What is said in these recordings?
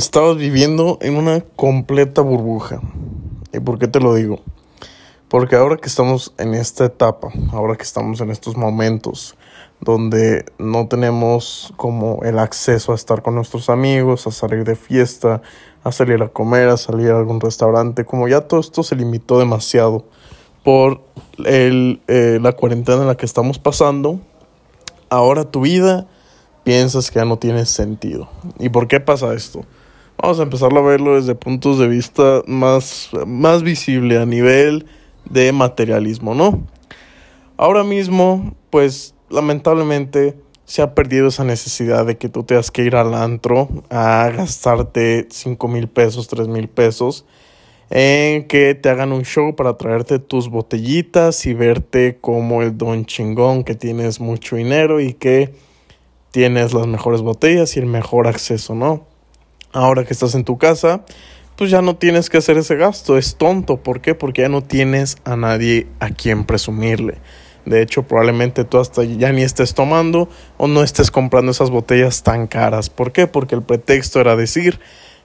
estabas viviendo en una completa burbuja. ¿Y por qué te lo digo? Porque ahora que estamos en esta etapa, ahora que estamos en estos momentos donde no tenemos como el acceso a estar con nuestros amigos, a salir de fiesta, a salir a comer, a salir a algún restaurante, como ya todo esto se limitó demasiado por el, eh, la cuarentena en la que estamos pasando, ahora tu vida piensas que ya no tiene sentido. ¿Y por qué pasa esto? Vamos a empezar a verlo desde puntos de vista más, más visible a nivel de materialismo, ¿no? Ahora mismo, pues lamentablemente se ha perdido esa necesidad de que tú tengas que ir al antro a gastarte 5 mil pesos, 3 mil pesos en que te hagan un show para traerte tus botellitas y verte como el don chingón que tienes mucho dinero y que tienes las mejores botellas y el mejor acceso, ¿no? Ahora que estás en tu casa, pues ya no tienes que hacer ese gasto, es tonto, ¿por qué? Porque ya no tienes a nadie a quien presumirle. De hecho, probablemente tú hasta ya ni estés tomando o no estés comprando esas botellas tan caras. ¿Por qué? Porque el pretexto era decir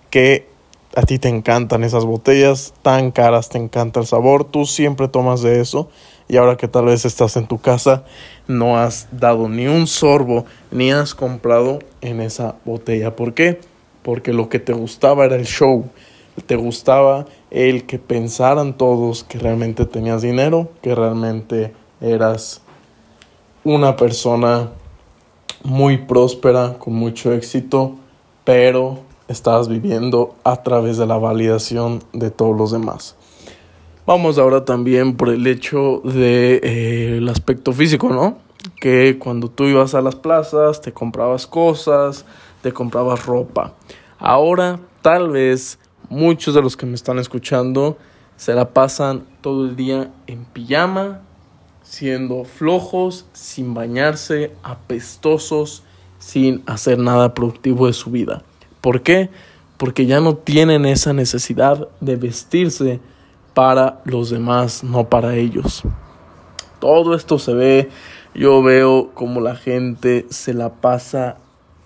que a ti te encantan esas botellas tan caras, te encanta el sabor, tú siempre tomas de eso y ahora que tal vez estás en tu casa no has dado ni un sorbo ni has comprado en esa botella. ¿Por qué? Porque lo que te gustaba era el show, te gustaba el que pensaran todos que realmente tenías dinero, que realmente eras una persona muy próspera, con mucho éxito, pero estabas viviendo a través de la validación de todos los demás. Vamos ahora también por el hecho del de, eh, aspecto físico, ¿no? Que cuando tú ibas a las plazas, te comprabas cosas, te ropa. Ahora, tal vez muchos de los que me están escuchando se la pasan todo el día en pijama, siendo flojos, sin bañarse, apestosos, sin hacer nada productivo de su vida. ¿Por qué? Porque ya no tienen esa necesidad de vestirse para los demás, no para ellos. Todo esto se ve, yo veo como la gente se la pasa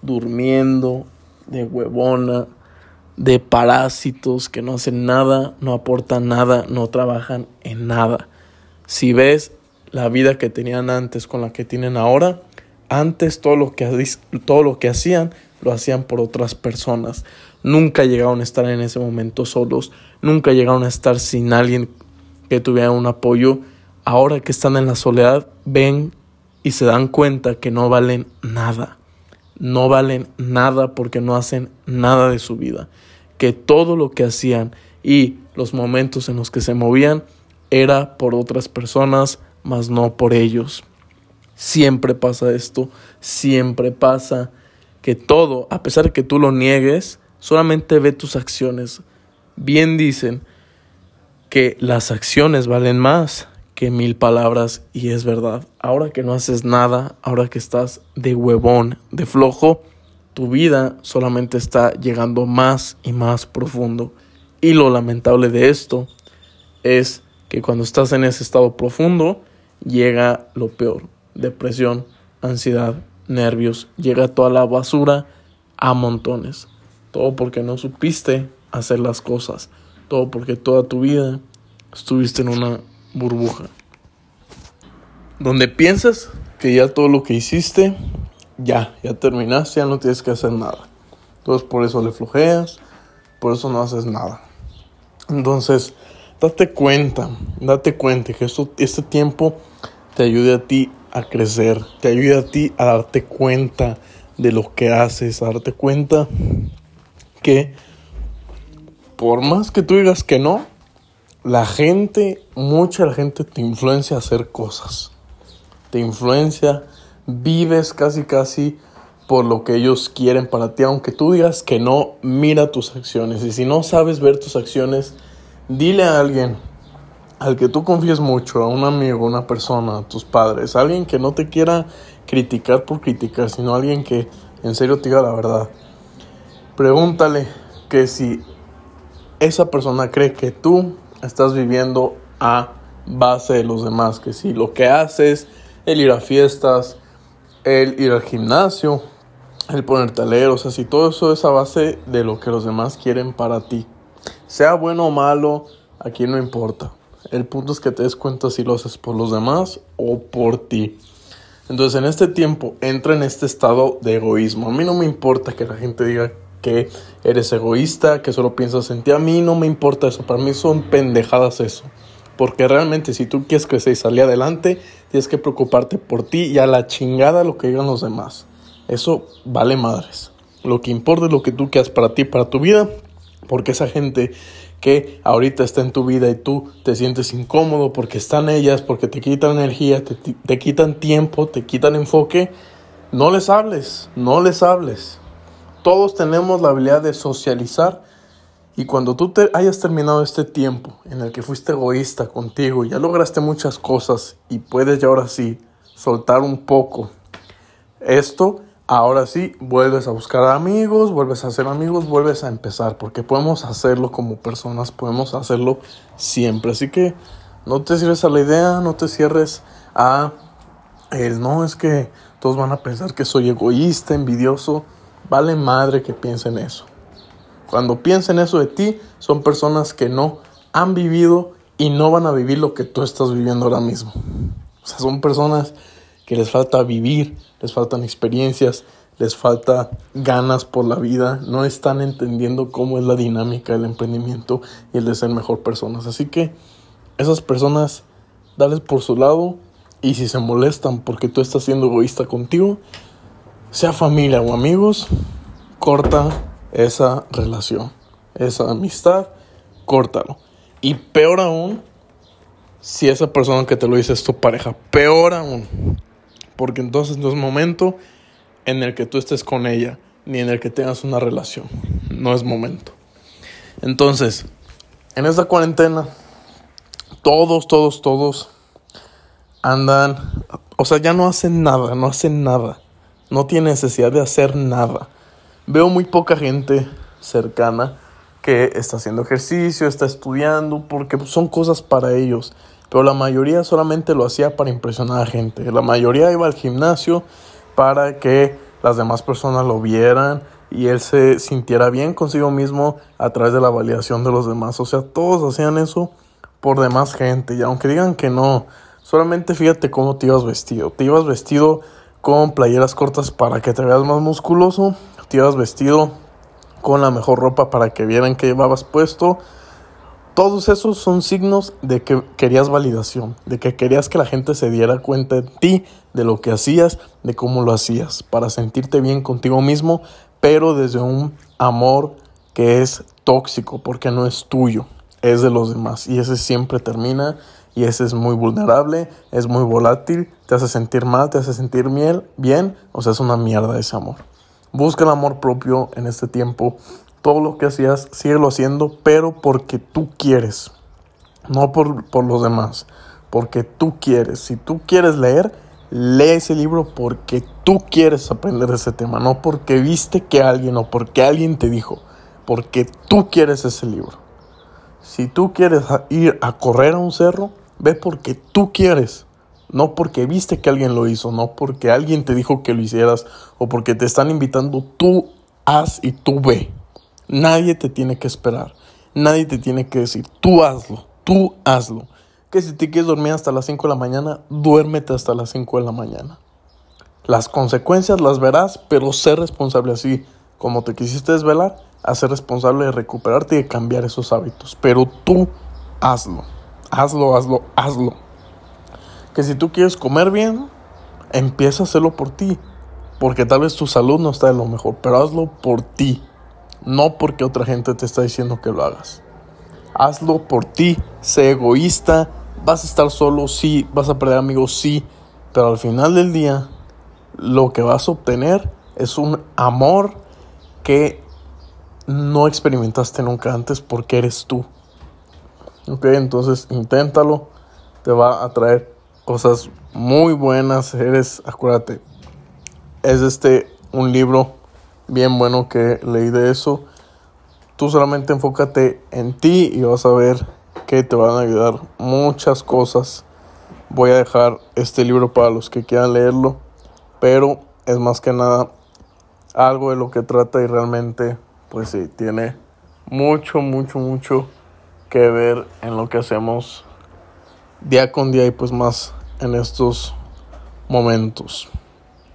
durmiendo de huevona, de parásitos que no hacen nada, no aportan nada, no trabajan en nada. Si ves la vida que tenían antes con la que tienen ahora, antes todo lo que, todo lo que hacían lo hacían por otras personas. Nunca llegaron a estar en ese momento solos, nunca llegaron a estar sin alguien que tuviera un apoyo. Ahora que están en la soledad, ven y se dan cuenta que no valen nada. No valen nada porque no hacen nada de su vida. Que todo lo que hacían y los momentos en los que se movían era por otras personas, mas no por ellos. Siempre pasa esto, siempre pasa que todo, a pesar de que tú lo niegues, solamente ve tus acciones. Bien dicen que las acciones valen más que mil palabras y es verdad. Ahora que no haces nada, ahora que estás de huevón, de flojo, tu vida solamente está llegando más y más profundo. Y lo lamentable de esto es que cuando estás en ese estado profundo, llega lo peor, depresión, ansiedad, nervios, llega toda la basura a montones. Todo porque no supiste hacer las cosas. Todo porque toda tu vida estuviste en una burbuja. Donde piensas que ya todo lo que hiciste, ya, ya terminaste, ya no tienes que hacer nada. Entonces por eso le flojeas, por eso no haces nada. Entonces, date cuenta, date cuenta que esto, este tiempo te ayude a ti a crecer, te ayuda a ti a darte cuenta de lo que haces, a darte cuenta que por más que tú digas que no, la gente, mucha gente te influencia a hacer cosas. Te influencia, vives casi casi por lo que ellos quieren para ti, aunque tú digas que no, mira tus acciones. Y si no sabes ver tus acciones, dile a alguien, al que tú confíes mucho, a un amigo, una persona, a tus padres, alguien que no te quiera criticar por criticar, sino alguien que en serio te diga la verdad. Pregúntale que si esa persona cree que tú estás viviendo a base de los demás, que si lo que haces, el ir a fiestas, el ir al gimnasio, el ponerte a o sea, si todo eso es a base de lo que los demás quieren para ti, sea bueno o malo, aquí no importa. El punto es que te des cuenta si lo haces por los demás o por ti. Entonces en este tiempo entra en este estado de egoísmo. A mí no me importa que la gente diga que eres egoísta, que solo piensas en ti. A mí no me importa eso. Para mí son pendejadas eso. Porque realmente si tú quieres crecer y salir adelante, tienes que preocuparte por ti y a la chingada lo que digan los demás. Eso vale madres. Lo que importa es lo que tú quieras para ti, para tu vida. Porque esa gente que ahorita está en tu vida y tú te sientes incómodo porque están ellas, porque te quitan energía, te, quitan tiempo, te quitan enfoque, no les hables, no les hables. Todos tenemos la habilidad de socializar y cuando tú te hayas terminado este tiempo en el que fuiste egoísta contigo, ya lograste muchas cosas y puedes ya ahora sí soltar un poco esto, Ahora sí, vuelves a buscar amigos, vuelves a hacer amigos, vuelves a empezar, porque podemos hacerlo como personas, podemos hacerlo siempre. Así que no te cierres a la idea, no te cierres a el no, es que todos van a pensar que soy egoísta, envidioso. Vale madre que piensen eso. Cuando piensen eso de ti, son personas que no han vivido y no van a vivir lo que tú estás viviendo ahora mismo. O sea, son personas que les falta vivir, les faltan experiencias, les falta ganas por la vida, no están entendiendo cómo es la dinámica del emprendimiento y el de ser mejor personas. Así que esas personas, dales por su lado y si se molestan porque tú estás siendo egoísta contigo, sea familia o amigos, corta esa relación, esa amistad, córtalo. Y peor aún, si esa persona que te lo dice es tu pareja, peor aún porque entonces no es momento en el que tú estés con ella, ni en el que tengas una relación. No es momento. Entonces, en esta cuarentena, todos, todos, todos andan, o sea, ya no hacen nada, no hacen nada. No tiene necesidad de hacer nada. Veo muy poca gente cercana que está haciendo ejercicio, está estudiando, porque son cosas para ellos pero la mayoría solamente lo hacía para impresionar a gente. La mayoría iba al gimnasio para que las demás personas lo vieran y él se sintiera bien consigo mismo a través de la validación de los demás. O sea, todos hacían eso por demás gente. Y aunque digan que no, solamente fíjate cómo te ibas vestido. Te ibas vestido con playeras cortas para que te veas más musculoso. Te ibas vestido con la mejor ropa para que vieran que llevabas puesto todos esos son signos de que querías validación, de que querías que la gente se diera cuenta de ti, de lo que hacías, de cómo lo hacías, para sentirte bien contigo mismo, pero desde un amor que es tóxico, porque no es tuyo, es de los demás. Y ese siempre termina y ese es muy vulnerable, es muy volátil, te hace sentir mal, te hace sentir miel, bien, o sea, es una mierda ese amor. Busca el amor propio en este tiempo todo lo que hacías, síguelo haciendo, pero porque tú quieres, no por, por los demás, porque tú quieres. Si tú quieres leer, lee ese libro porque tú quieres aprender ese tema, no porque viste que alguien o porque alguien te dijo, porque tú quieres ese libro. Si tú quieres ir a correr a un cerro, ve porque tú quieres, no porque viste que alguien lo hizo, no porque alguien te dijo que lo hicieras o porque te están invitando, tú haz y tú ve. Nadie te tiene que esperar. Nadie te tiene que decir, tú hazlo, tú hazlo. Que si te quieres dormir hasta las 5 de la mañana, duérmete hasta las 5 de la mañana. Las consecuencias las verás, pero sé responsable así. Como te quisiste desvelar, a ser responsable de recuperarte y de cambiar esos hábitos. Pero tú hazlo. Hazlo, hazlo, hazlo. Que si tú quieres comer bien, empieza a hacerlo por ti. Porque tal vez tu salud no está de lo mejor, pero hazlo por ti no porque otra gente te está diciendo que lo hagas. Hazlo por ti, sé egoísta, vas a estar solo, sí, vas a perder amigos, sí, pero al final del día lo que vas a obtener es un amor que no experimentaste nunca antes porque eres tú. Ok, entonces inténtalo, te va a traer cosas muy buenas, eres, acuérdate, es este un libro bien bueno que leí de eso. Tú solamente enfócate en ti y vas a ver que te van a ayudar muchas cosas. Voy a dejar este libro para los que quieran leerlo, pero es más que nada algo de lo que trata y realmente, pues sí, tiene mucho, mucho, mucho que ver en lo que hacemos día con día y pues más en estos momentos.